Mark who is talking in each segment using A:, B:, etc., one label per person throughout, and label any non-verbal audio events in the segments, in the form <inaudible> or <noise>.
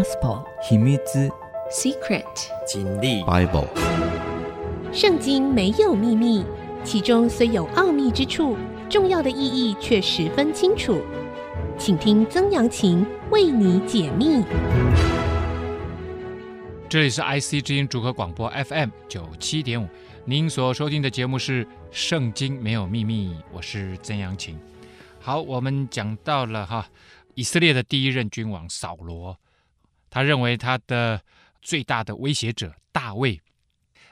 A: Gospel
B: 秘密
C: Secret
D: 经历
B: Bible
E: 圣经没有秘密，其中虽有奥秘之处，重要的意义却十分清楚。请听曾阳晴为你解密。
F: 这里是 IC 之音主客广播 FM 九七点五，您所收听的节目是《圣经没有秘密》，我是曾阳晴。好，我们讲到了哈，以色列的第一任君王扫罗，他认为他的最大的威胁者大卫，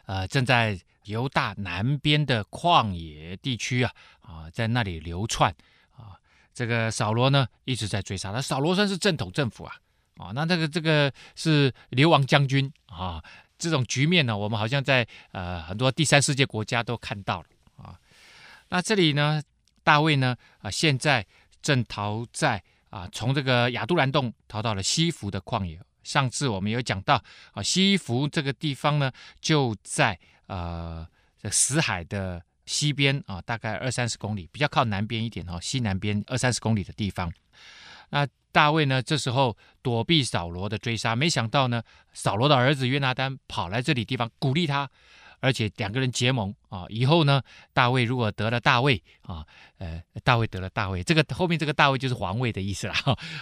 F: 呃，正在犹大南边的旷野地区啊啊，在那里流窜啊。这个扫罗呢一直在追杀他，扫罗算是正统政府啊。啊，那这个这个是流亡将军啊，这种局面呢，我们好像在呃很多第三世界国家都看到了啊。那这里呢，大卫呢啊，现在正逃在啊，从这个亚杜兰洞逃到了西弗的旷野。上次我们有讲到啊，西服这个地方呢，就在呃死海的西边啊，大概二三十公里，比较靠南边一点哦，西南边二三十公里的地方。那大卫呢？这时候躲避扫罗的追杀，没想到呢，扫罗的儿子约拿丹跑来这里地方鼓励他，而且两个人结盟啊。以后呢，大卫如果得了大卫啊，呃，大卫得了大卫，这个后面这个大卫就是皇位的意思了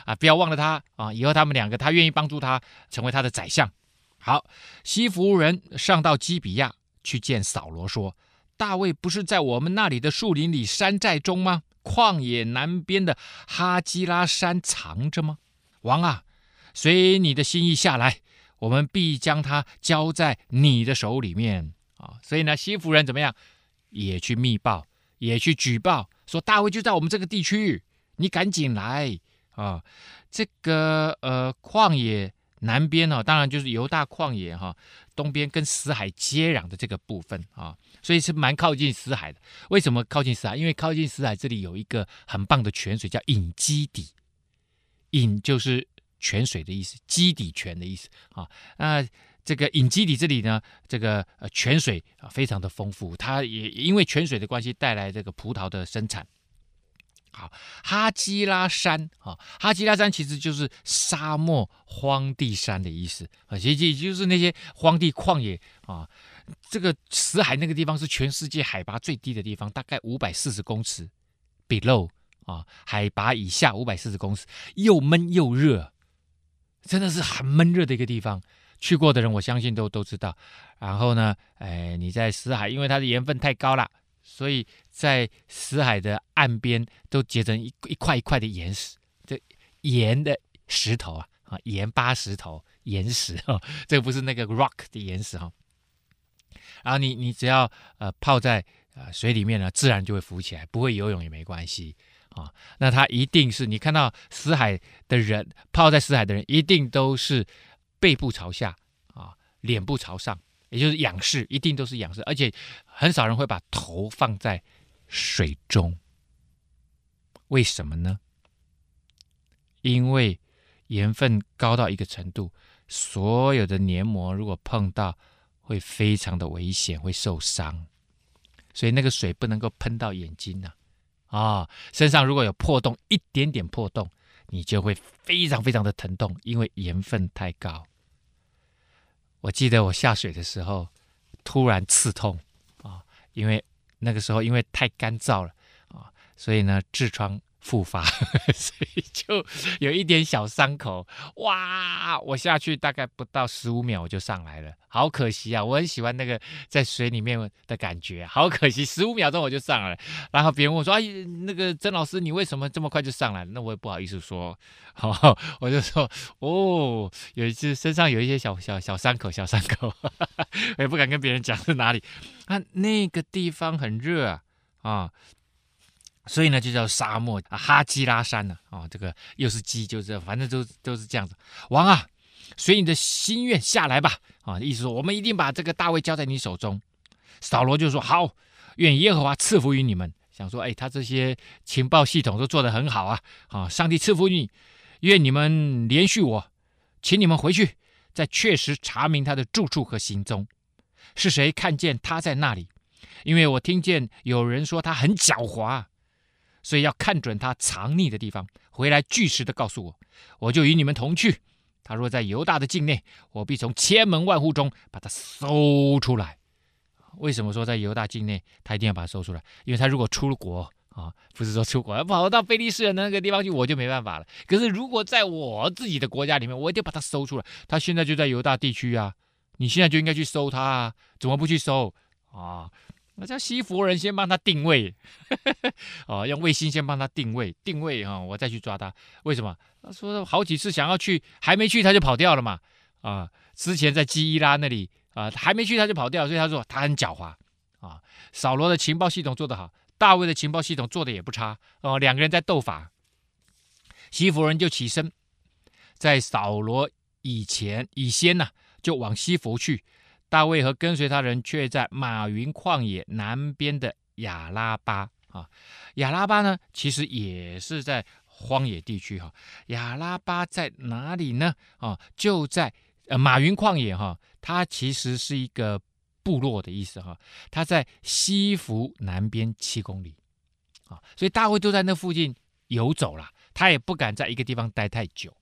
F: 啊。不要忘了他啊，以后他们两个，他愿意帮助他成为他的宰相。好，西弗人上到基比亚去见扫罗，说：大卫不是在我们那里的树林里山寨中吗？旷野南边的哈基拉山藏着吗？王啊，随你的心意下来，我们必将他交在你的手里面啊！所以呢，西弗人怎么样？也去密报，也去举报，说大卫就在我们这个地区，你赶紧来啊！这个呃，旷野南边呢、哦，当然就是犹大旷野哈、东边跟死海接壤的这个部分啊。所以是蛮靠近死海的。为什么靠近死海？因为靠近死海这里有一个很棒的泉水，叫隐基底。隐就是泉水的意思，基底泉的意思啊。那这个隐基底这里呢，这个呃泉水啊非常的丰富，它也因为泉水的关系带来这个葡萄的生产。好，哈基拉山啊，哈基拉山其实就是沙漠荒地山的意思啊，其实也就是那些荒地旷野啊。这个死海那个地方是全世界海拔最低的地方，大概五百四十公尺，below 啊，海拔以下五百四十公尺，又闷又热，真的是很闷热的一个地方。去过的人，我相信都都知道。然后呢，哎，你在死海，因为它的盐分太高了，所以在死海的岸边都结成一一块一块的岩石，这盐的石头啊，啊，盐巴石头、岩石哦，这个不是那个 rock 的岩石哈。然后你你只要呃泡在呃水里面呢，自然就会浮起来，不会游泳也没关系啊。那它一定是你看到死海的人泡在死海的人，一定都是背部朝下啊，脸部朝上，也就是仰视，一定都是仰视，而且很少人会把头放在水中。为什么呢？因为盐分高到一个程度，所有的黏膜如果碰到。会非常的危险，会受伤，所以那个水不能够喷到眼睛呐，啊、身上如果有破洞，一点点破洞，你就会非常非常的疼痛，因为盐分太高。我记得我下水的时候，突然刺痛啊、因为那个时候因为太干燥了啊、所以呢痔疮。复发，<laughs> 所以就有一点小伤口。哇！我下去大概不到十五秒我就上来了，好可惜啊！我很喜欢那个在水里面的感觉，好可惜，十五秒钟我就上来了。然后别人问我说：“哎，那个曾老师，你为什么这么快就上来了？”那我也不好意思说，<laughs> 好，我就说：“哦，有一次身上有一些小小小伤口，小伤口，<laughs> 我也不敢跟别人讲是哪里。啊，那个地方很热啊，啊。”所以呢，就叫沙漠，哈基拉山呢，啊，这个又是鸡，就是反正都都是这样子。王啊，随你的心愿下来吧，啊，意思说我们一定把这个大卫交在你手中。扫罗就说好，愿耶和华赐福于你们。想说，哎，他这些情报系统都做得很好啊，啊，上帝赐福于你，愿你们连续我，请你们回去，再确实查明他的住处和行踪，是谁看见他在那里？因为我听见有人说他很狡猾。所以要看准他藏匿的地方，回来据实的告诉我，我就与你们同去。他若在犹大的境内，我必从千门万户中把他搜出来。为什么说在犹大境内，他一定要把他搜出来？因为他如果出了国啊，不是说出国，跑到非利士人那个地方去，我就没办法了。可是如果在我自己的国家里面，我一定把他搜出来。他现在就在犹大地区啊，你现在就应该去搜他啊，怎么不去搜啊？那叫西弗人先帮他定位，<laughs> 哦，用卫星先帮他定位，定位啊，我再去抓他。为什么？他说好几次想要去，还没去他就跑掉了嘛。啊，之前在基伊拉那里啊，还没去他就跑掉，所以他说他很狡猾啊。扫罗的情报系统做得好，大卫的情报系统做得也不差哦。两个人在斗法，西弗人就起身，在扫罗以前以先呢、就往西弗去。大卫和跟随他人却在马云旷野南边的亚拉巴啊，亚拉巴呢，其实也是在荒野地区哈。亚拉巴在哪里呢？啊，就在呃玛云旷野哈，它其实是一个部落的意思哈。它在西弗南边七公里啊，所以大卫都在那附近游走了，他也不敢在一个地方待太久，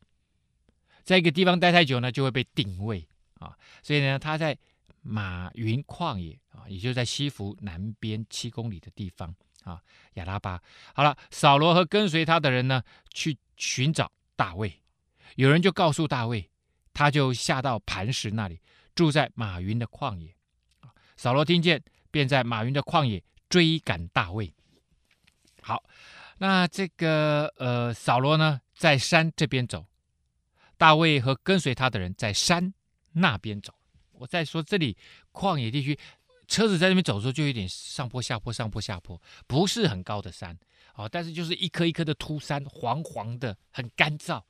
F: 在一个地方待太久呢，就会被定位啊，所以呢，他在。马云旷野啊，也就在西弗南边七公里的地方啊，亚拉巴。好了，扫罗和跟随他的人呢，去寻找大卫。有人就告诉大卫，他就下到磐石那里，住在马云的旷野。扫罗听见，便在马云的旷野追赶大卫。好，那这个呃，扫罗呢，在山这边走，大卫和跟随他的人在山那边走。我再说这里旷野地区，车子在那边走的时候就有点上坡下坡上坡下坡，不是很高的山哦，但是就是一颗一颗的秃山，黄黄的，很干燥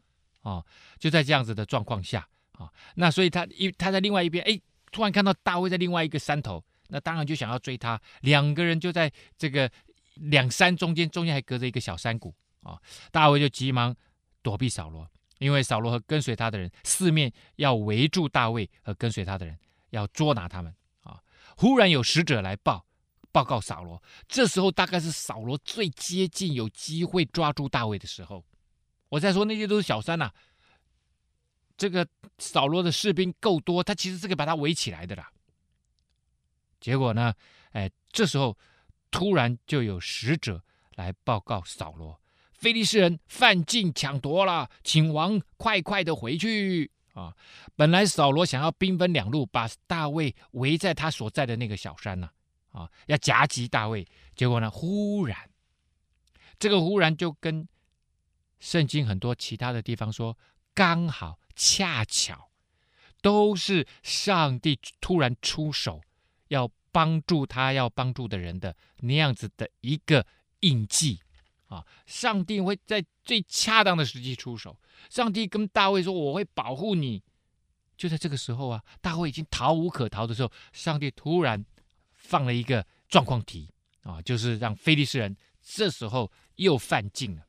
F: 哦，就在这样子的状况下啊、那所以他一他在另外一边，哎，突然看到大卫在另外一个山头，那当然就想要追他，两个人就在这个两山中间，中间还隔着一个小山谷啊、大卫就急忙躲避扫罗。因为扫罗和跟随他的人四面要围住大卫和跟随他的人，要捉拿他们啊！忽然有使者来报报告扫罗，这时候大概是扫罗最接近有机会抓住大卫的时候。我再说那些都是小三呐、这个扫罗的士兵够多，他其实是可以把他围起来的啦。结果呢，哎，这时候突然就有使者来报告扫罗。非利士人犯境抢夺了，请王快快的回去啊！本来扫罗想要兵分两路，把大卫围在他所在的那个小山呢，啊，要夹击大卫。结果呢，忽然，这个忽然就跟圣经很多其他的地方说，刚好恰巧，都是上帝突然出手，要帮助他要帮助的人的那样子的一个印记。啊！上帝会在最恰当的时机出手。上帝跟大卫说：“我会保护你。”就在这个时候啊，大卫已经逃无可逃的时候，上帝突然放了一个状况题啊，就是让非利士人这时候又犯境了。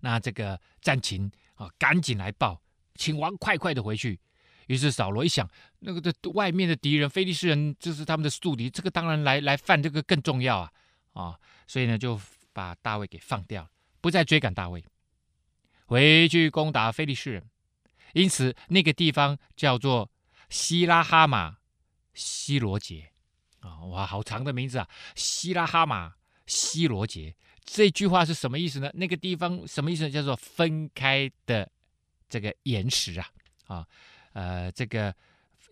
F: 那这个战情啊，赶紧来报，请王快快的回去。于是扫罗一想，那个的外面的敌人非利士人就是他们的宿敌，这个当然来来犯这个更重要啊啊！所以呢就。把大卫给放掉，不再追赶大卫，回去攻打非利士人。因此，那个地方叫做西拉哈马西罗杰啊！哇，好长的名字啊！西拉哈马西罗杰这句话是什么意思呢？那个地方什么意思呢？叫做分开的这个岩石啊啊呃，这个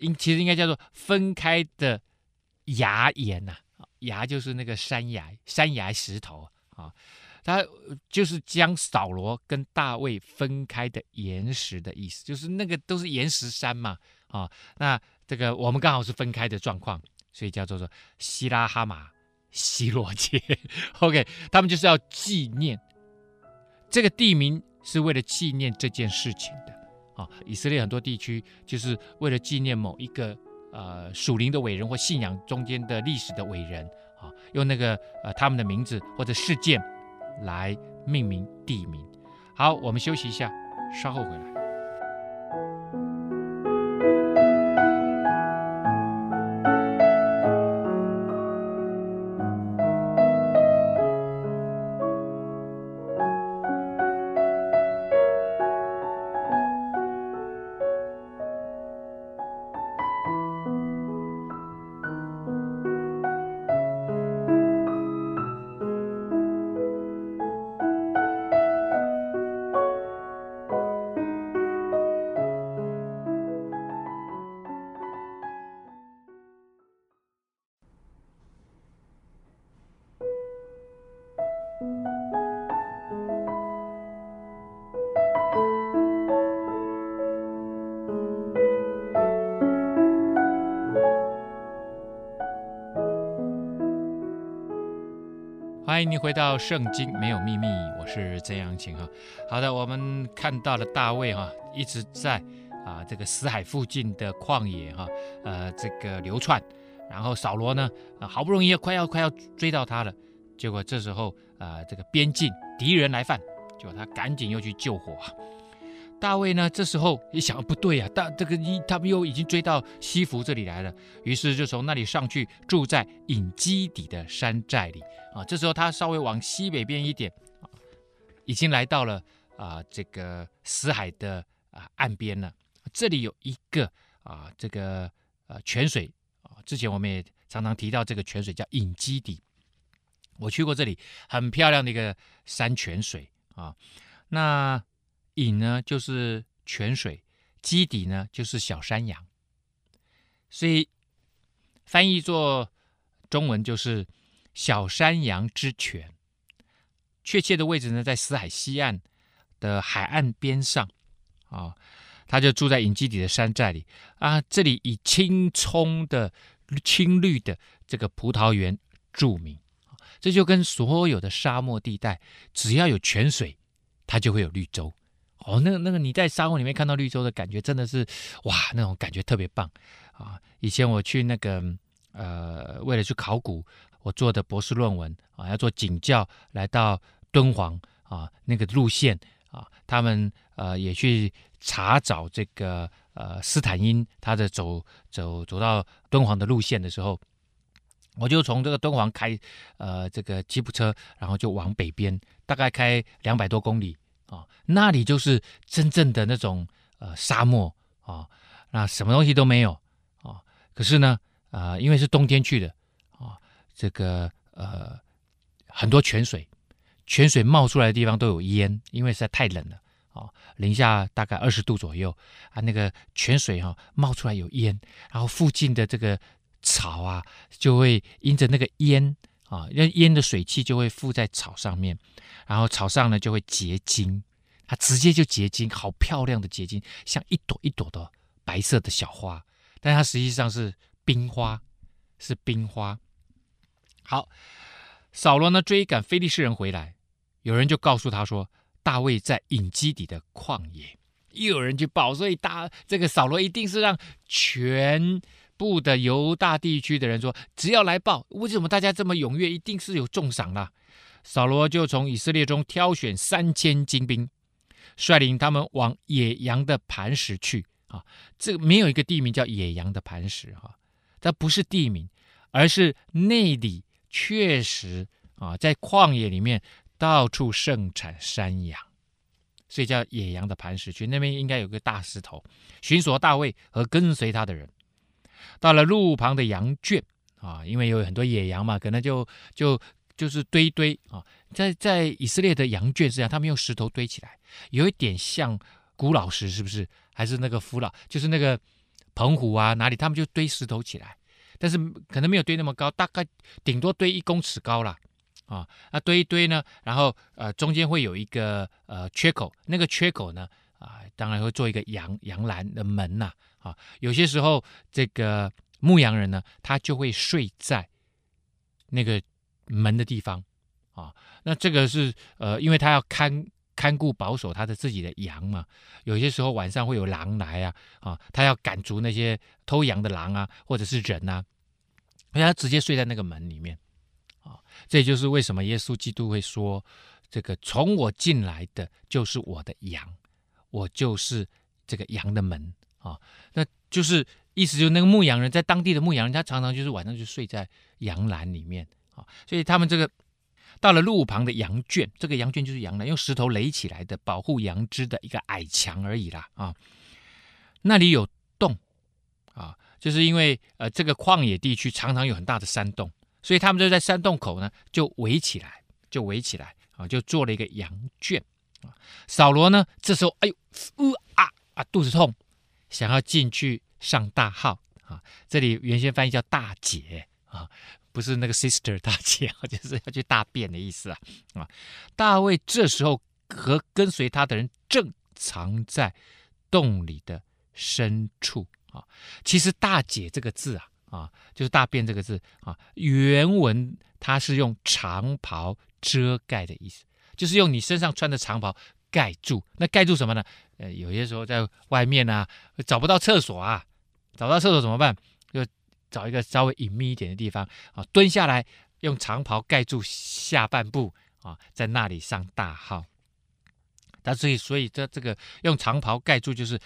F: 应其实应该叫做分开的崖岩呐、啊，崖就是那个山崖山崖石头。啊，他就是将扫罗跟大卫分开的岩石的意思，就是那个都是岩石山嘛。啊，那这个我们刚好是分开的状况，所以叫做说西拉哈马西罗杰。<laughs> OK，他们就是要纪念这个地名，是为了纪念这件事情的。啊，以色列很多地区就是为了纪念某一个呃属灵的伟人或信仰中间的历史的伟人。用那个呃他们的名字或者事件来命名地名。好，我们休息一下，稍后回来。欢迎你回到《圣经没有秘密》，我是曾阳晴哈。好的，我们看到了大卫哈一直在啊这个死海附近的旷野哈呃这个流窜，然后扫罗呢好不容易快要快要追到他了，结果这时候啊这个边境敌人来犯，结果他赶紧又去救火。大卫呢，这时候一想，不对呀、啊，大这个一他们又已经追到西弗这里来了，于是就从那里上去，住在隐基底的山寨里啊。这时候他稍微往西北边一点，已经来到了啊这个死海的啊岸边了。这里有一个啊这个呃泉水啊，之前我们也常常提到这个泉水叫隐基底，我去过这里，很漂亮的一个山泉水啊，那。影呢就是泉水，基底呢就是小山羊，所以翻译作中文就是小山羊之泉。确切的位置呢在死海西岸的海岸边上啊，他就住在隐基底的山寨里啊。这里以青葱的青绿的这个葡萄园著名，这就跟所有的沙漠地带，只要有泉水，它就会有绿洲。哦，那个那个你在沙漠里面看到绿洲的感觉，真的是哇，那种感觉特别棒啊！以前我去那个呃，为了去考古，我做的博士论文啊，要做景教，来到敦煌啊，那个路线啊，他们呃也去查找这个呃斯坦因他的走走走到敦煌的路线的时候，我就从这个敦煌开呃这个吉普车，然后就往北边，大概开两百多公里。啊，那里就是真正的那种呃沙漠啊，那什么东西都没有啊。可是呢，呃，因为是冬天去的啊，这个呃很多泉水，泉水冒出来的地方都有烟，因为实在太冷了啊，零下大概二十度左右啊，那个泉水哈、冒出来有烟，然后附近的这个草啊就会因着那个烟。啊，那烟的水汽就会附在草上面，然后草上呢就会结晶，它直接就结晶，好漂亮的结晶，像一朵一朵的白色的小花，但它实际上是冰花，是冰花。好，扫罗呢追赶非利士人回来，有人就告诉他说，大卫在隐基底的旷野，又有人去报，所以大这个扫罗一定是让全。部的犹大地区的人说：“只要来报，为什么大家这么踊跃？一定是有重赏啦。”扫罗就从以色列中挑选三千精兵，率领他们往野羊的磐石去。啊，这没有一个地名叫野羊的磐石哈，这不是地名，而是那里确实啊，在旷野里面到处盛产山羊，所以叫野羊的磐石去。那边应该有个大石头，寻索大卫和跟随他的人。到了路旁的羊圈啊，因为有很多野羊嘛，可能就就就是堆堆啊，在在以色列的羊圈实际上，他们用石头堆起来，有一点像古老石，是不是？还是那个福老，就是那个澎湖啊哪里，他们就堆石头起来，但是可能没有堆那么高，大概顶多堆一公尺高了啊。那堆一堆呢，然后呃中间会有一个呃缺口，那个缺口呢啊，当然会做一个羊羊栏的门呐。啊有些时候这个牧羊人呢，他就会睡在那个门的地方啊。那这个是呃，因为他要看看顾保守他的自己的羊嘛。有些时候晚上会有狼来啊，啊，他要赶逐那些偷羊的狼啊，或者是人啊，所以他直接睡在那个门里面啊。这就是为什么耶稣基督会说：“这个从我进来的就是我的羊，我就是这个羊的门。”啊，那就是意思就是那个牧羊人在当地的牧羊人，他常常就是晚上就睡在羊栏里面啊，所以他们这个到了路旁的羊圈，这个羊圈就是羊栏，用石头垒起来的，保护羊只的一个矮墙而已啦啊。那里有洞啊，就是因为呃这个旷野地区常常有很大的山洞，所以他们就在山洞口呢就围起来，就围起来啊，就做了一个羊圈啊。扫罗呢这时候哎呦呃啊啊肚子痛。想要进去上大号啊，这里原先翻译叫大姐啊，不是那个 sister 大姐，<laughs> 就是要去大便的意思啊啊！大卫这时候和跟随他的人正藏在洞里的深处啊。其实“大姐”这个字啊啊，就是大便这个字啊，原文它是用长袍遮盖的意思，就是用你身上穿的长袍盖住。那盖住什么呢？呃，有些时候在外面啊，找不到厕所啊，找不到厕所怎么办？就找一个稍微隐秘一点的地方啊，蹲下来用长袍盖住下半部啊，在那里上大号。但所以，所以这这个用长袍盖住就是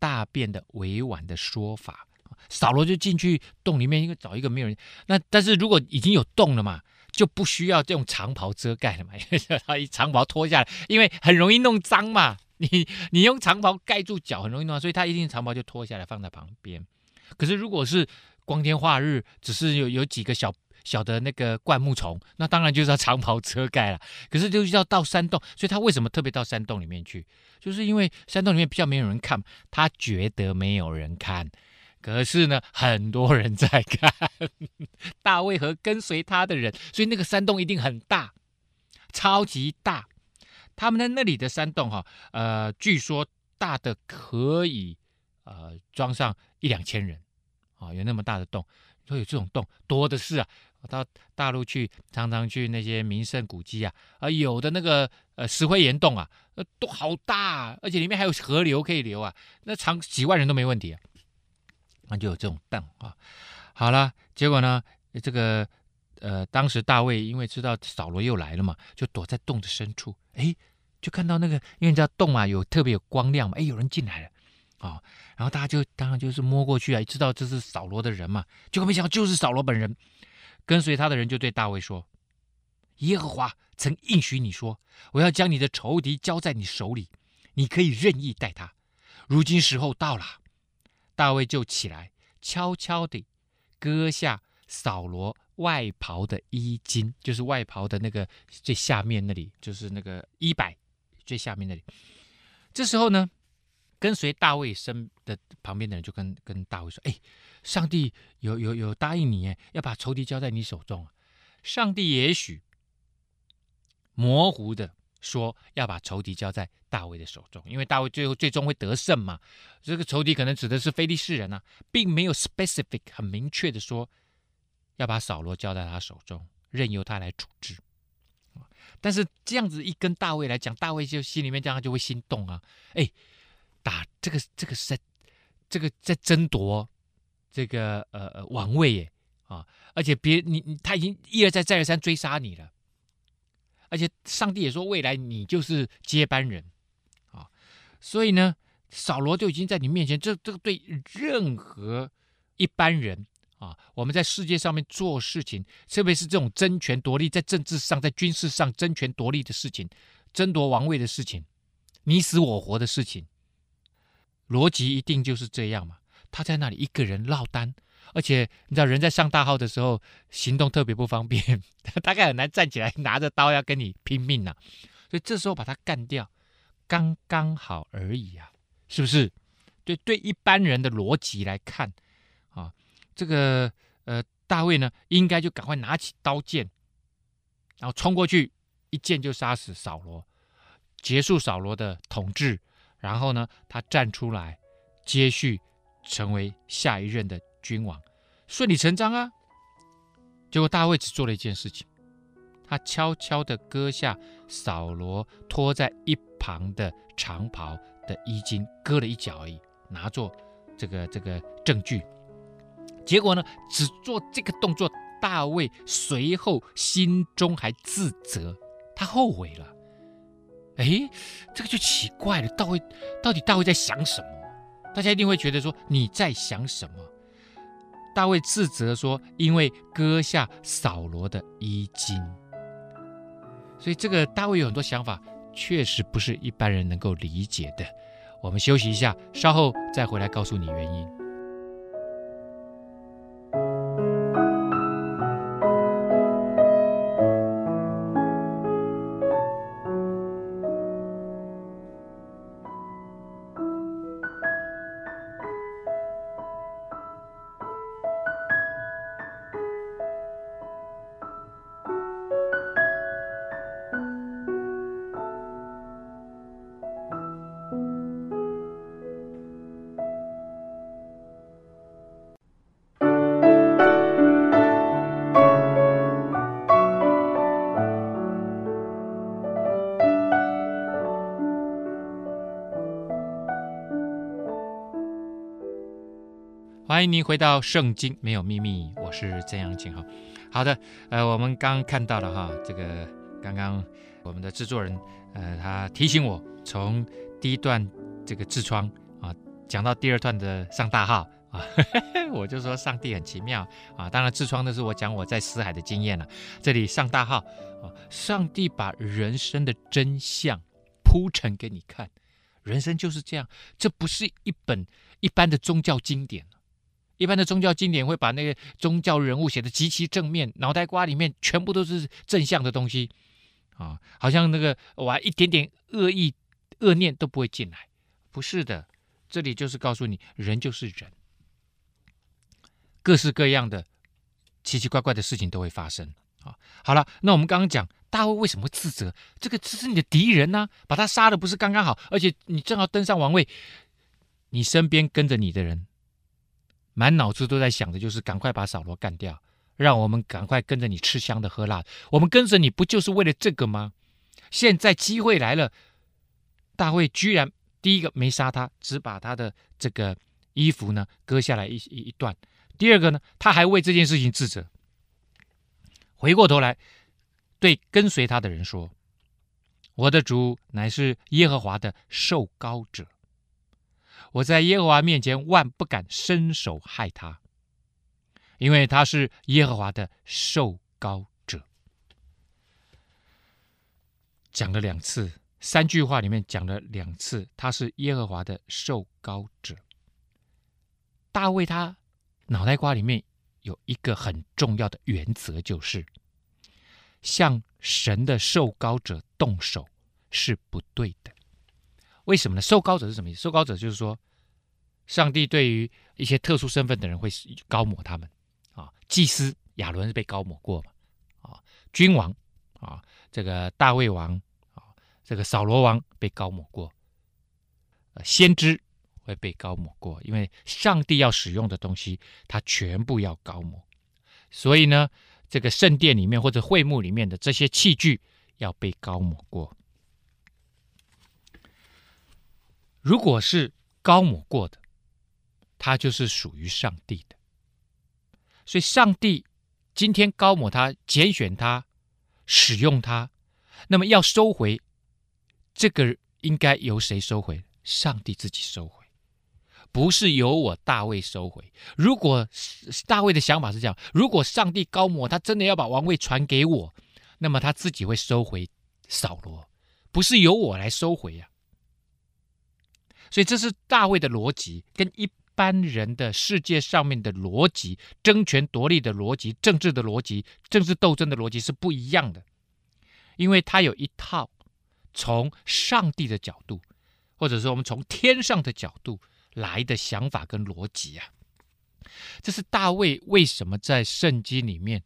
F: 大便的委婉的说法。扫罗就进去洞里面，应该找一个没有人。那但是如果已经有洞了嘛，就不需要用长袍遮盖了嘛，<laughs> 他一长袍脱下来，因为很容易弄脏嘛。你你用长袍盖住脚很容易弄，所以他一定长袍就脱下来放在旁边。可是如果是光天化日，只是有有几个小。小的那个灌木丛，那当然就是要长袍遮盖了。可是就是要到山洞，所以他为什么特别到山洞里面去？就是因为山洞里面比较没有人看，他觉得没有人看。可是呢，很多人在看大卫和跟随他的人，所以那个山洞一定很大，超级大。他们在那里的山洞哈，呃，据说大的可以呃装上一两千人啊，有那么大的洞，都有这种洞多的是啊。到大陆去，常常去那些名胜古迹啊，啊，有的那个呃石灰岩洞啊，呃，都好大啊，而且里面还有河流可以流啊，那长几万人都没问题啊，那就有这种蛋啊。好了，结果呢，这个呃，当时大卫因为知道扫罗又来了嘛，就躲在洞的深处，哎，就看到那个，因为你知道洞啊有特别有光亮嘛，哎，有人进来了啊，然后大家就当然就是摸过去啊，知道这是扫罗的人嘛，结果没想到就是扫罗本人。跟随他的人就对大卫说：“耶和华曾应许你说，我要将你的仇敌交在你手里，你可以任意待他。如今时候到了。”大卫就起来，悄悄地割下扫罗外袍的衣襟，就是外袍的那个最下面那里，就是那个衣摆最下面那里。这时候呢，跟随大卫身的旁边的人就跟跟大卫说：“哎。”上帝有有有答应你，要把仇敌交在你手中。上帝也许模糊的说要把仇敌交在大卫的手中，因为大卫最后最终会得胜嘛。这个仇敌可能指的是非利士人啊，并没有 specific 很明确的说要把扫罗交在他手中，任由他来处置。但是这样子一跟大卫来讲，大卫就心里面这样就会心动啊。哎，打这个这个是在这个在争夺。这个呃呃王位耶啊，而且别你你他已经一而再再而三追杀你了，而且上帝也说未来你就是接班人啊，所以呢，扫罗就已经在你面前，这这个对任何一般人啊，我们在世界上面做事情，特别是这种争权夺利，在政治上、在军事上争权夺利的事情，争夺王位的事情，你死我活的事情，逻辑一定就是这样嘛。他在那里一个人落单，而且你知道人在上大号的时候行动特别不方便，<laughs> 大概很难站起来拿着刀要跟你拼命呐、所以这时候把他干掉，刚刚好而已啊，是不是？对对，一般人的逻辑来看啊，这个呃大卫呢，应该就赶快拿起刀剑，然后冲过去，一剑就杀死扫罗，结束扫罗的统治，然后呢，他站出来接续。成为下一任的君王，顺理成章啊。结果大卫只做了一件事情，他悄悄地割下扫罗拖在一旁的长袍的衣襟，割了一角而已，拿作这个这个证据。结果呢，只做这个动作，大卫随后心中还自责，他后悔了。哎，这个就奇怪了，大卫到底大卫在想什么？大家一定会觉得说，你在想什么？大卫自责说，因为割下扫罗的衣襟，所以这个大卫有很多想法，确实不是一般人能够理解的。我们休息一下，稍后再回来告诉你原因。迎您回到《圣经没有秘密》，我是曾阳晴哈。好的，呃，我们刚看到了哈，这个刚刚我们的制作人呃，他提醒我从第一段这个痔疮啊，讲到第二段的上大号啊，<laughs> 我就说上帝很奇妙啊。当然痔疮的是我讲我在死海的经验了，这里上大号啊，上帝把人生的真相铺陈给你看，人生就是这样，这不是一本一般的宗教经典。一般的宗教经典会把那个宗教人物写的极其正面，脑袋瓜里面全部都是正向的东西，啊，好像那个哇一点点恶意、恶念都不会进来。不是的，这里就是告诉你，人就是人，各式各样的奇奇怪怪的事情都会发生。啊，好了，那我们刚刚讲大卫为什么自责？这个这是你的敌人呐、啊，把他杀了不是刚刚好？而且你正好登上王位，你身边跟着你的人。满脑子都在想的就是赶快把扫罗干掉，让我们赶快跟着你吃香的喝辣。我们跟着你不就是为了这个吗？现在机会来了，大卫居然第一个没杀他，只把他的这个衣服呢割下来一一一段。第二个呢，他还为这件事情自责。回过头来对跟随他的人说：“我的主乃是耶和华的受膏者。”我在耶和华面前万不敢伸手害他，因为他是耶和华的受膏者。讲了两次，三句话里面讲了两次，他是耶和华的受膏者。大卫他脑袋瓜里面有一个很重要的原则，就是向神的受膏者动手是不对的。为什么呢？受膏者是什么意思？受膏者就是说，上帝对于一些特殊身份的人会膏抹他们啊。祭司亚伦是被膏抹过嘛？啊，君王啊，这个大卫王啊，这个扫罗王被膏抹过。先知会被膏抹过，因为上帝要使用的东西，他全部要膏抹。所以呢，这个圣殿里面或者会幕里面的这些器具要被膏抹过。如果是高抹过的，他就是属于上帝的。所以，上帝今天高抹他、拣选他、使用他，那么要收回这个，应该由谁收回？上帝自己收回，不是由我大卫收回。如果大卫的想法是这样，如果上帝高抹他，真的要把王位传给我，那么他自己会收回扫罗，不是由我来收回呀、所以这是大卫的逻辑，跟一般人的世界上面的逻辑、争权夺利的逻辑、政治的逻辑、政治斗争的逻辑是不一样的。因为他有一套从上帝的角度，或者说我们从天上的角度来的想法跟逻辑啊。这是大卫为什么在圣经里面，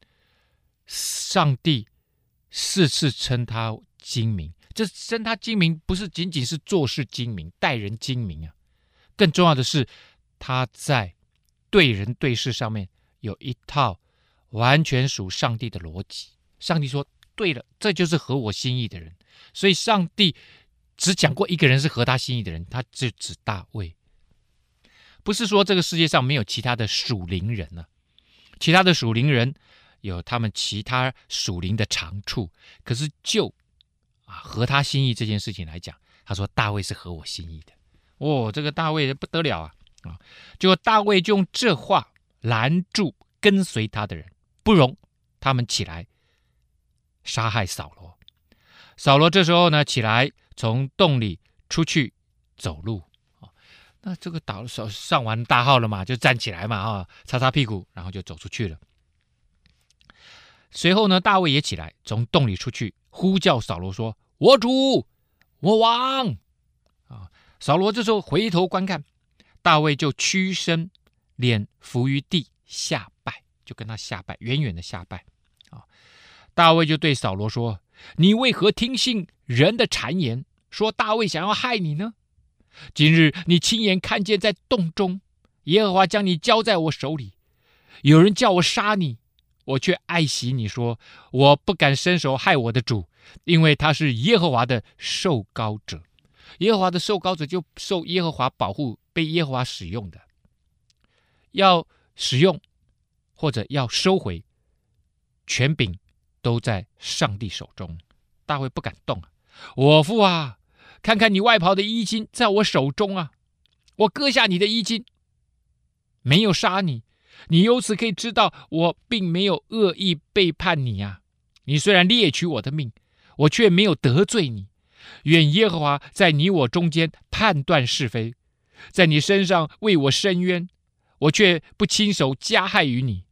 F: 上帝四次称他精明。这生他精明，不是仅仅是做事精明、待人精明啊，更重要的是他在对人对事上面有一套完全属上帝的逻辑。上帝说：“对了，这就是合我心意的人。”所以，上帝只讲过一个人是合他心意的人，他就指大卫。不是说这个世界上没有其他的属灵人呢、啊？其他的属灵人有他们其他属灵的长处，可是就啊，合他心意这件事情来讲，他说大卫是合我心意的。哦，这个大卫不得了啊！啊，结果大卫就用这话拦住跟随他的人，不容他们起来杀害扫罗。扫罗这时候呢，起来从洞里出去走路啊。那这个倒上上完大号了嘛，就站起来嘛啊，擦擦屁股，然后就走出去了。随后呢，大卫也起来从洞里出去。呼叫扫罗说：“我主，我王。”啊，扫罗这时候回头观看，大卫就屈身，脸伏于地下拜，就跟他下拜，远远的下拜。啊，大卫就对扫罗说：“你为何听信人的谗言，说大卫想要害你呢？今日你亲眼看见在洞中，耶和华将你交在我手里，有人叫我杀你。”我却爱惜你说，我不敢伸手害我的主，因为他是耶和华的受膏者。耶和华的受膏者就受耶和华保护，被耶和华使用的。要使用或者要收回，权柄都在上帝手中。大卫不敢动啊，我父啊，看看你外袍的衣襟在我手中啊，我割下你的衣襟，没有杀你，你由此可以知道我并没有恶意背叛你啊。你虽然猎取我的命，我却没有得罪你。愿耶和华在你我中间判断是非，在你身上为我伸冤，我却不亲手加害于你。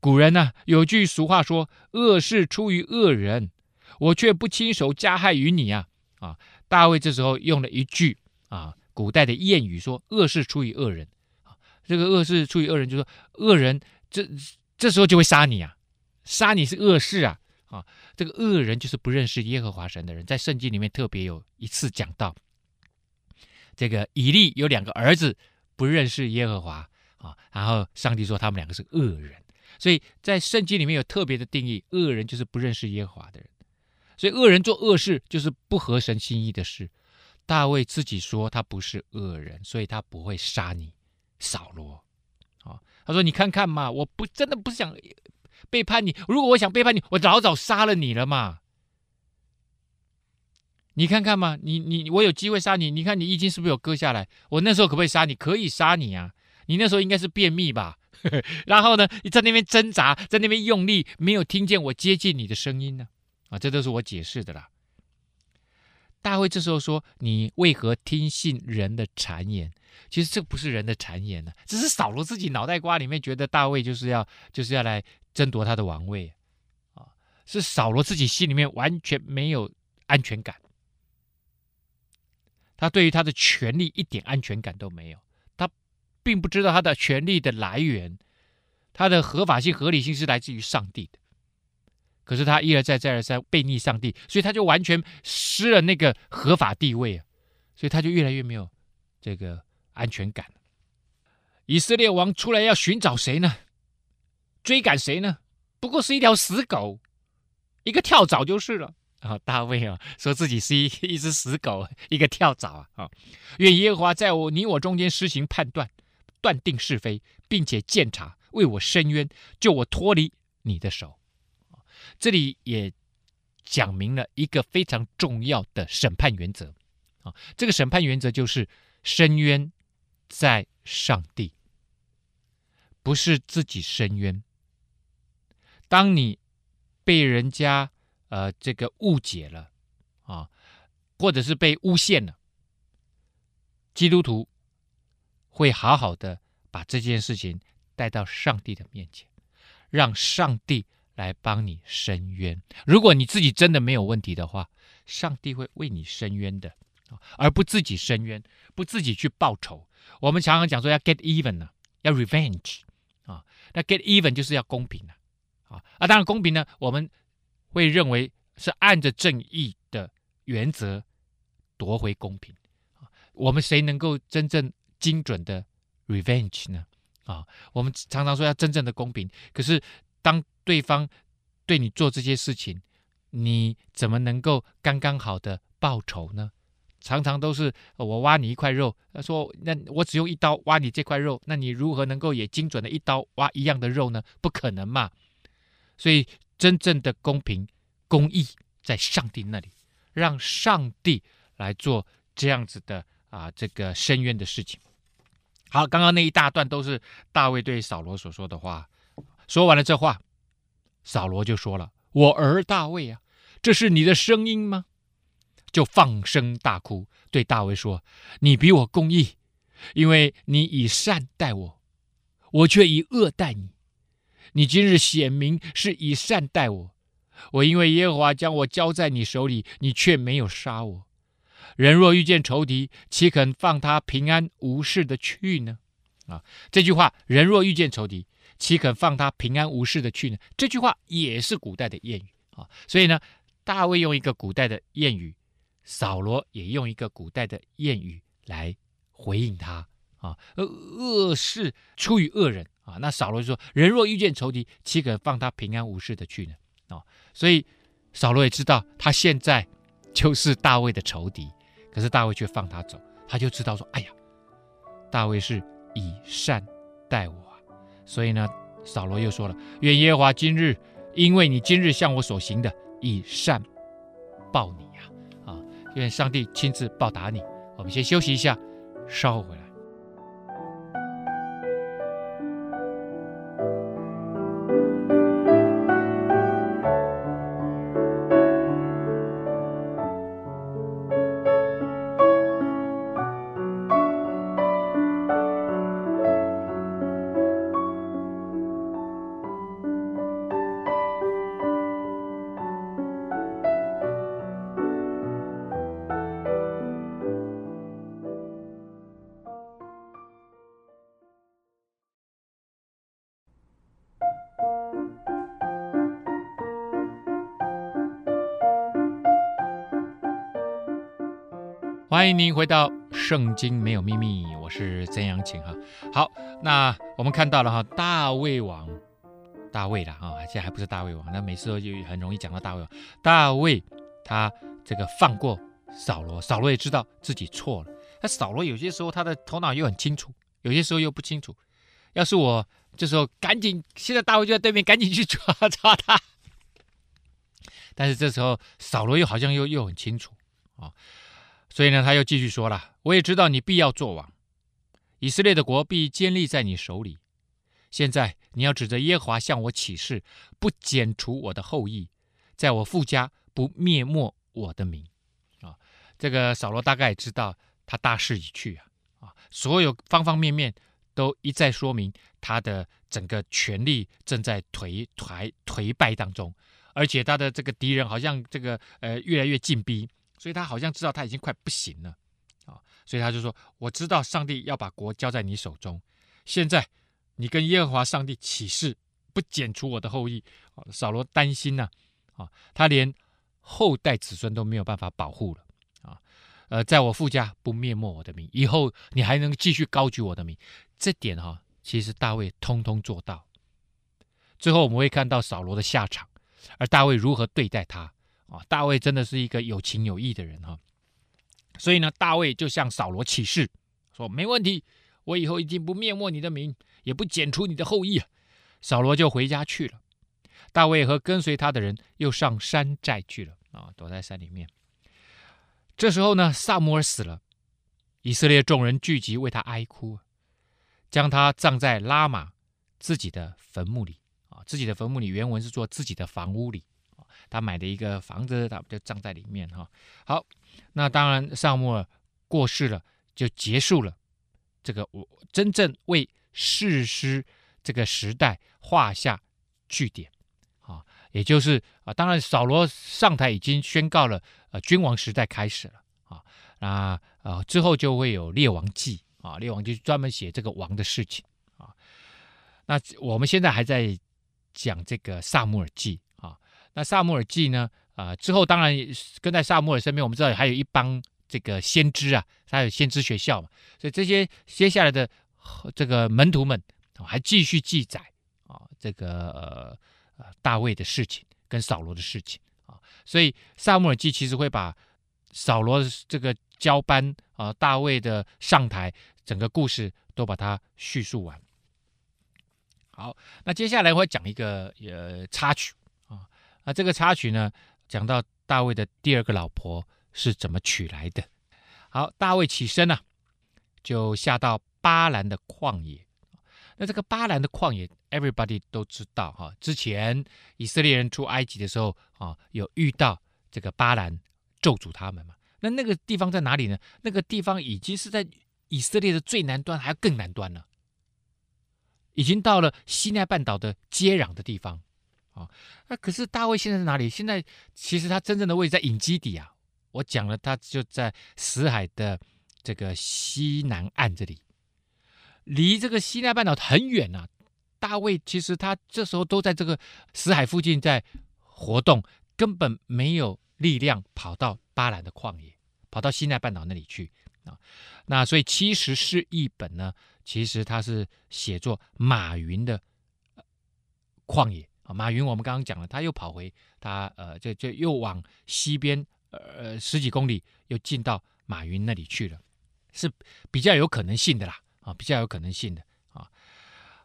F: 古人呢、有句俗话说：“恶事出于恶人。”我却不亲手加害于你啊！啊，大卫这时候用了一句啊，古代的谚语说：“恶事出于恶人。”这个恶事出于恶人，就说恶人这这时候就会杀你啊，杀你是恶事啊！啊，这个恶人就是不认识耶和华神的人，在圣经里面特别有一次讲到，这个以利有两个儿子不认识耶和华啊，然后上帝说他们两个是恶人，所以在圣经里面有特别的定义，恶人就是不认识耶和华的人。所以恶人做恶事就是不合神心意的事。大卫自己说他不是恶人，所以他不会杀你，扫罗。啊，他说：“你看看嘛，我不真的不想背叛你。如果我想背叛你，我老早杀了你了嘛。你看看嘛，你你我有机会杀你，你看你衣襟是不是有割下来？我那时候可不可以杀你？可以杀你啊！你那时候应该是便秘吧？<laughs> 然后呢，你在那边挣扎，在那边用力，没有听见我接近你的声音呢。”啊，这都是我解释的啦。大卫这时候说：“你为何听信人的谗言？其实这不是人的谗言呢，只是扫罗自己脑袋瓜里面觉得大卫就是要就是要来争夺他的王位啊，是扫罗自己心里面完全没有安全感，他对于他的权力一点安全感都没有，他并不知道他的权力的来源，他的合法性、合理性是来自于上帝的。”可是他一而再、再而三背逆上帝，所以他就完全失了那个合法地位啊！所以他就越来越没有这个安全感。以色列王出来要寻找谁呢？追赶谁呢？不过是一条死狗，一个跳蚤就是了。啊，大卫啊，说自己是一 <laughs> 一只死狗，一个跳蚤啊！啊，愿耶和华在我你我中间施行判断，断定是非，并且鉴察，为我伸冤，救我脱离你的手。这里也讲明了一个非常重要的审判原则啊，这个审判原则就是伸冤在上帝，不是自己伸冤。当你被人家呃这个误解了啊，或者是被诬陷了，基督徒会好好的把这件事情带到上帝的面前，让上帝。来帮你伸冤。如果你自己真的没有问题的话，上帝会为你伸冤的，而不自己伸冤，不自己去报仇。我们常常讲说要 get even 呢，要 revenge 啊，那 get even 就是要公平啊，啊，当然公平呢，我们会认为是按着正义的原则夺回公平。我们谁能够真正精准的 revenge 呢？啊，我们常常说要真正的公平，可是当对方对你做这些事情，你怎么能够刚刚好的报仇呢？常常都是我挖你一块肉，他说那我只用一刀挖你这块肉，那你如何能够也精准的一刀挖一样的肉呢？不可能嘛！所以真正的公平公义在上帝那里，让上帝来做这样子的啊这个伸冤的事情。好，刚刚那一大段都是大卫对扫罗所说的话，说完了这话。扫罗就说了：“我儿大卫啊，这是你的声音吗？”就放声大哭，对大卫说：“你比我公义，因为你以善待我，我却以恶待你。你今日显明是以善待我，我因为耶和华将我交在你手里，你却没有杀我。人若遇见仇敌，岂肯放他平安无事的去呢？”啊，这句话：“人若遇见仇敌。”岂肯放他平安无事的去呢？这句话也是古代的谚语啊，所以呢，大卫用一个古代的谚语，扫罗也用一个古代的谚语来回应他啊。恶事出于恶人啊，那扫罗就说：人若遇见仇敌，岂肯放他平安无事的去呢？啊，所以扫罗也知道他现在就是大卫的仇敌，可是大卫却放他走，他就知道说：哎呀，大卫是以善待我啊。所以呢，扫罗又说了：“愿耶和华今日因为你今日向我所行的，以善报你！愿上帝亲自报答你。”我们先休息一下，稍后回来。欢迎您回到《圣经没有秘密》，我是曾阳晴哈。好，那我们看到了哈，大卫王，大卫了哈，现在还不是大卫王，那每次就很容易讲到大卫王。大卫他这个放过扫罗，扫罗也知道自己错了。那扫罗有些时候他的头脑又很清楚，有些时候又不清楚。要是我这时候赶紧，现在大卫就在对面，赶紧去抓抓他。<laughs> 但是这时候扫罗又好像又又很清楚啊。所以呢，他又继续说了：“我也知道你必要做王，以色列的国必坚立在你手里。现在你要指着耶和华向我起誓，不剪除我的后裔，在我父家不灭没我的名。”啊，这个扫罗大概知道他大势已去啊！啊，所有方方面面都一再说明他的整个权力正在颓颓颓败当中，而且他的这个敌人好像这个呃越来越进逼。所以他好像知道他已经快不行了，啊，所以他就说：“我知道上帝要把国交在你手中，现在你跟耶和华上帝起誓，不剪除我的后裔。”扫罗担心呐，啊，他连后代子孙都没有办法保护了，啊，呃，在我父家不灭没我的名，以后你还能继续高举我的名，这点哈，其实大卫通通做到。最后我们会看到扫罗的下场，而大卫如何对待他。啊，大卫真的是一个有情有义的人哈，所以呢，大卫就向扫罗起誓说：“没问题，我以后一定不灭没你的名，也不剪除你的后裔。”扫罗就回家去了。大卫和跟随他的人又上山寨去了啊，躲在山里面。这时候呢，撒母耳死了，以色列众人聚集为他哀哭，将他葬在拉玛自己的坟墓里啊，自己的坟墓里原文是说自己的房屋里。他买的一个房子，他就葬在里面哈。好，那当然，撒母耳过世了，就结束了这个我真正为士师这个时代画下句点啊。也就是啊，当然扫罗上台已经宣告了呃君王时代开始了啊。那呃之后就会有列王记啊，列王记专门写这个王的事情啊。那我们现在还在讲这个撒母耳记。那撒母耳记呢？啊、之后当然跟在撒母耳身边，我们知道还有一帮这个先知啊，他有先知学校嘛，所以这些接下来的这个门徒们还继续记载啊，这个呃大卫的事情跟扫罗的事情啊，所以撒母耳记其实会把扫罗这个交班啊，大卫的上台整个故事都把它叙述完。好，那接下来我会讲一个呃插曲。啊这个插曲呢，讲到大卫的第二个老婆是怎么娶来的。好，大卫起身啊，就下到巴兰的旷野。那这个巴兰的旷野，everybody 都知道哈。之前以色列人出埃及的时候啊，有遇到这个巴兰咒诅他们嘛。那那个地方在哪里呢？那个地方已经是在以色列的最南端，还要更南端了，已经到了西奈半岛的接壤的地方。啊，那可是大卫现在在哪里？现在其实他真正的位置在隐基底啊。我讲了，他就在死海的这个西南岸这里，离这个西奈半岛很远呐、啊。大卫其实他这时候都在这个死海附近在活动，根本没有力量跑到巴兰的旷野，跑到西奈半岛那里去啊。那所以其实是一本呢，其实他是写作马云的旷野。啊，玛云，我们刚刚讲了，他又跑回他呃，就就又往西边呃十几公里，又进到马云那里去了，是比较有可能性的啦，啊，比较有可能性的啊。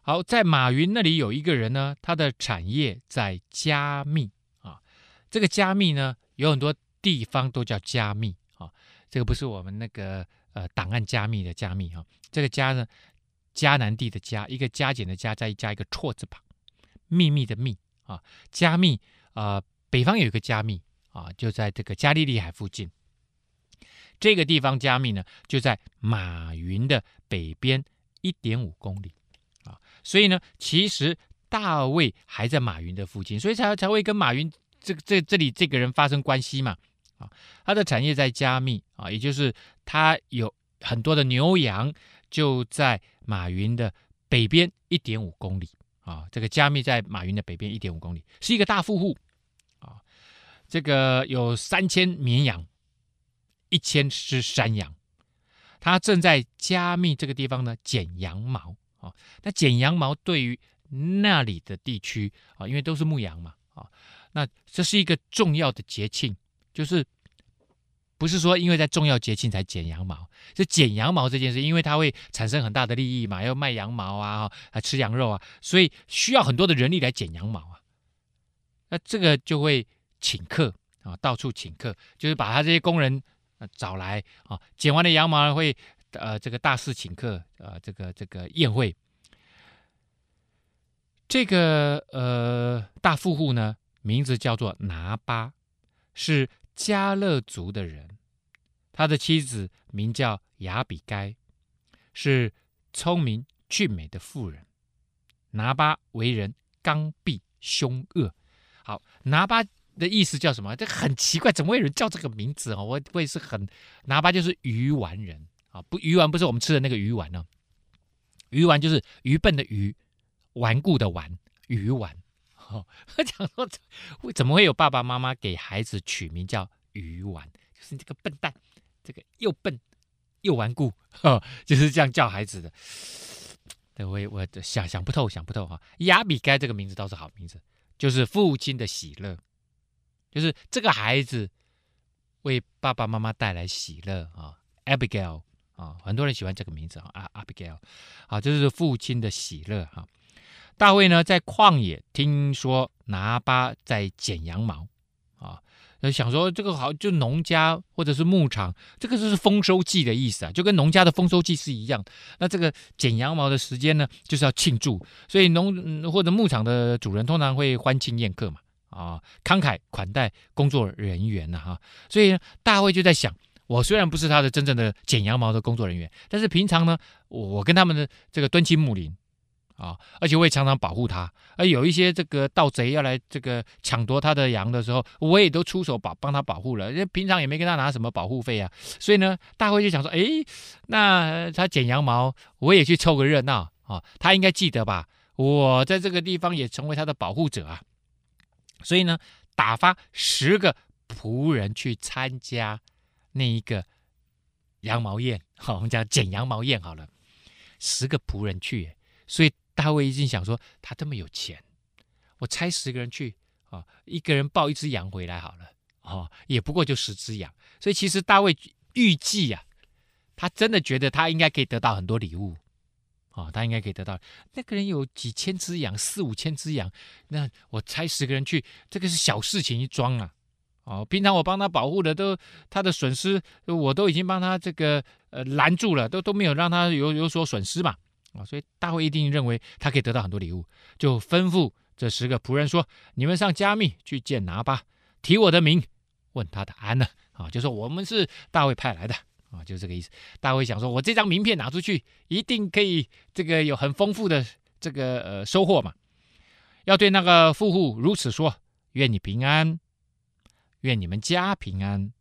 F: 好，在马云那里有一个人呢，他的产业在加密啊。这个加密呢，有很多地方都叫加密啊。这个不是我们那个呃档案加密的加密哈、啊，这个加呢，迦南地的加，一个加减的加，再加一个错字旁，秘密的密啊。加密啊、北方有一个加密啊，就在这个加利利海附近。这个地方加密呢，就在马云的北边一点五公里啊。所以呢，其实大卫还在马云的附近，所以才才会跟马云这这这里这个人发生关系嘛。啊，他的产业在加密啊，也就是他有很多的牛羊就在马云的北边一点五公里啊。这个加密在马云的北边一点五公里，是一个大富户啊。这个有三千绵羊，一千只山羊，他正在加密这个地方呢剪羊毛。啊，那剪羊毛对于那里的地区啊，因为都是牧羊嘛，啊，那这是一个重要的节庆，就是不是说因为在重要节庆才剪羊毛，就剪羊毛这件事，因为它会产生很大的利益嘛，要卖羊毛啊，啊吃羊肉啊，所以需要很多的人力来剪羊毛啊，那这个就会请客啊，到处请客，就是把他这些工人找来啊，剪完的羊毛会。呃，这个大肆请客，呃，这个这个宴会，这个呃大富户呢，名字叫做拿巴，是迦勒族的人，他的妻子名叫雅比该，是聪明俊美的妇人。拿巴为人刚愎凶恶。好，拿巴的意思叫什么？这很奇怪，怎么会有人叫这个名字啊？我我也是很，拿巴就是愚顽人。啊，不，愚顽不是我们吃的那个鱼丸呢、啊，愚顽就是愚笨的愚，顽固的顽，愚顽。哦，<laughs> 我讲说，为怎么会有爸爸妈妈给孩子取名叫鱼丸？就是这个笨蛋，这个又笨又顽固，哦，就是这样叫孩子的。对，我我想想不透，想不透哈。亚比该这个名字倒是好名字，就是父亲的喜乐，就是这个孩子为爸爸妈妈带来喜乐啊，Abigail。啊，很多人喜欢这个名字啊，阿阿比盖尔，啊，这是父亲的喜乐哈。大卫呢，在旷野听说拿巴在剪羊毛，啊，想说这个好，就农家或者是牧场，这个就是丰收季的意思啊，就跟农家的丰收季是一样。那这个剪羊毛的时间呢，就是要庆祝，所以农或者牧场的主人通常会欢庆宴客嘛，啊，慷慨款待工作人员呐哈。所以，大卫就在想。我虽然不是他的真正的剪羊毛的工作人员，但是平常呢，我跟他们的这个敦亲睦邻啊，而且我也常常保护他。而有一些这个盗贼要来这个抢夺他的羊的时候，我也都出手保帮他保护了。因为平常也没跟他拿什么保护费啊，所以呢，大卫就想说，哎，那他剪羊毛，我也去凑个热闹啊。他应该记得吧？我在这个地方也成为他的保护者啊。所以呢，打发十个仆人去参加。那一个羊毛宴，好，我们讲剪羊毛宴好了，十个仆人去，所以大卫一心想说，他这么有钱，我差十个人去啊，一个人抱一只羊回来好了，哦，也不过就十只羊，所以其实大卫预计啊，他真的觉得他应该可以得到很多礼物，啊，他应该可以得到。那个人有几千只羊，四五千只羊，那我差十个人去，这个是小事情一桩啊。哦，平常我帮他保护的都他的损失，我都已经帮他这个呃拦住了，都都没有让他有有所损失嘛。啊，所以大卫一定认为他可以得到很多礼物，就吩咐这十个仆人说：“你们上迦密去见拿巴，提我的名，问他的安呢。”啊，就说我们是大卫派来的啊，就这个意思。大卫想说，我这张名片拿出去，一定可以这个有很丰富的这个呃收获嘛。要对那个富户如此说：愿你平安。愿你们家平安，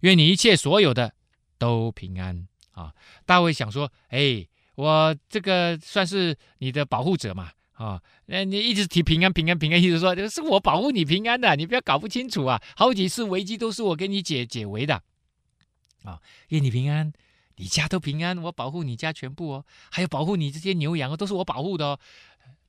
F: 愿你一切所有的都平安啊！大卫想说：“哎，我这个算是你的保护者嘛啊？那你一直提平安、平安、平安，一直说是我保护你平安的，你不要搞不清楚啊！好几次危机都是我给你解解围的啊！愿你平安，你家都平安，我保护你家全部哦，还有保护你这些牛羊，都是我保护的哦。”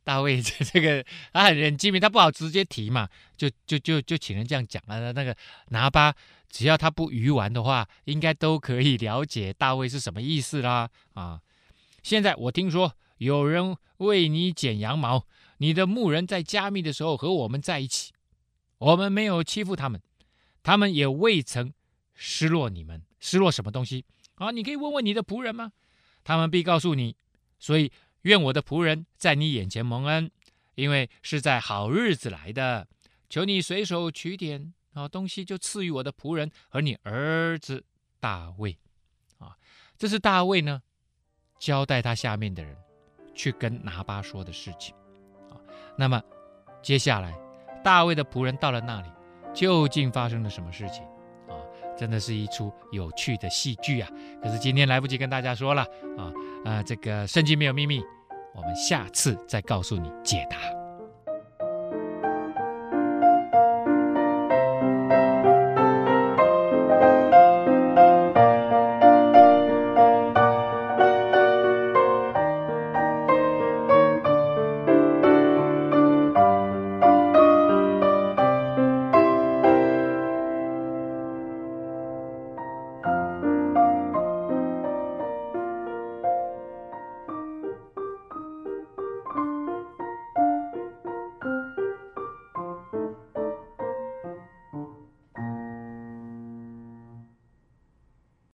F: 大卫这这个他很机敏，他不好直接提嘛，就就就就请人这样讲了。那个拿巴只要他不愚顽的话，应该都可以了解大卫是什么意思啦啊！现在我听说有人为你剪羊毛，你的牧人在加密的时候和我们在一起，我们没有欺负他们，他们也未曾失落你们。失落什么东西？啊，你可以问问你的仆人吗？他们必告诉你。所以愿我的仆人在你眼前蒙恩，因为是在好日子来的。求你随手取点啊东西，就赐予我的仆人和你儿子大卫。啊，这是大卫呢交代他下面的人去跟拿巴说的事情。啊，那么接下来大卫的仆人到了那里，究竟发生了什么事情啊？真的是一出有趣的戏剧啊！可是今天来不及跟大家说了啊，啊，这个圣经没有秘密，我们下次再告诉你解答。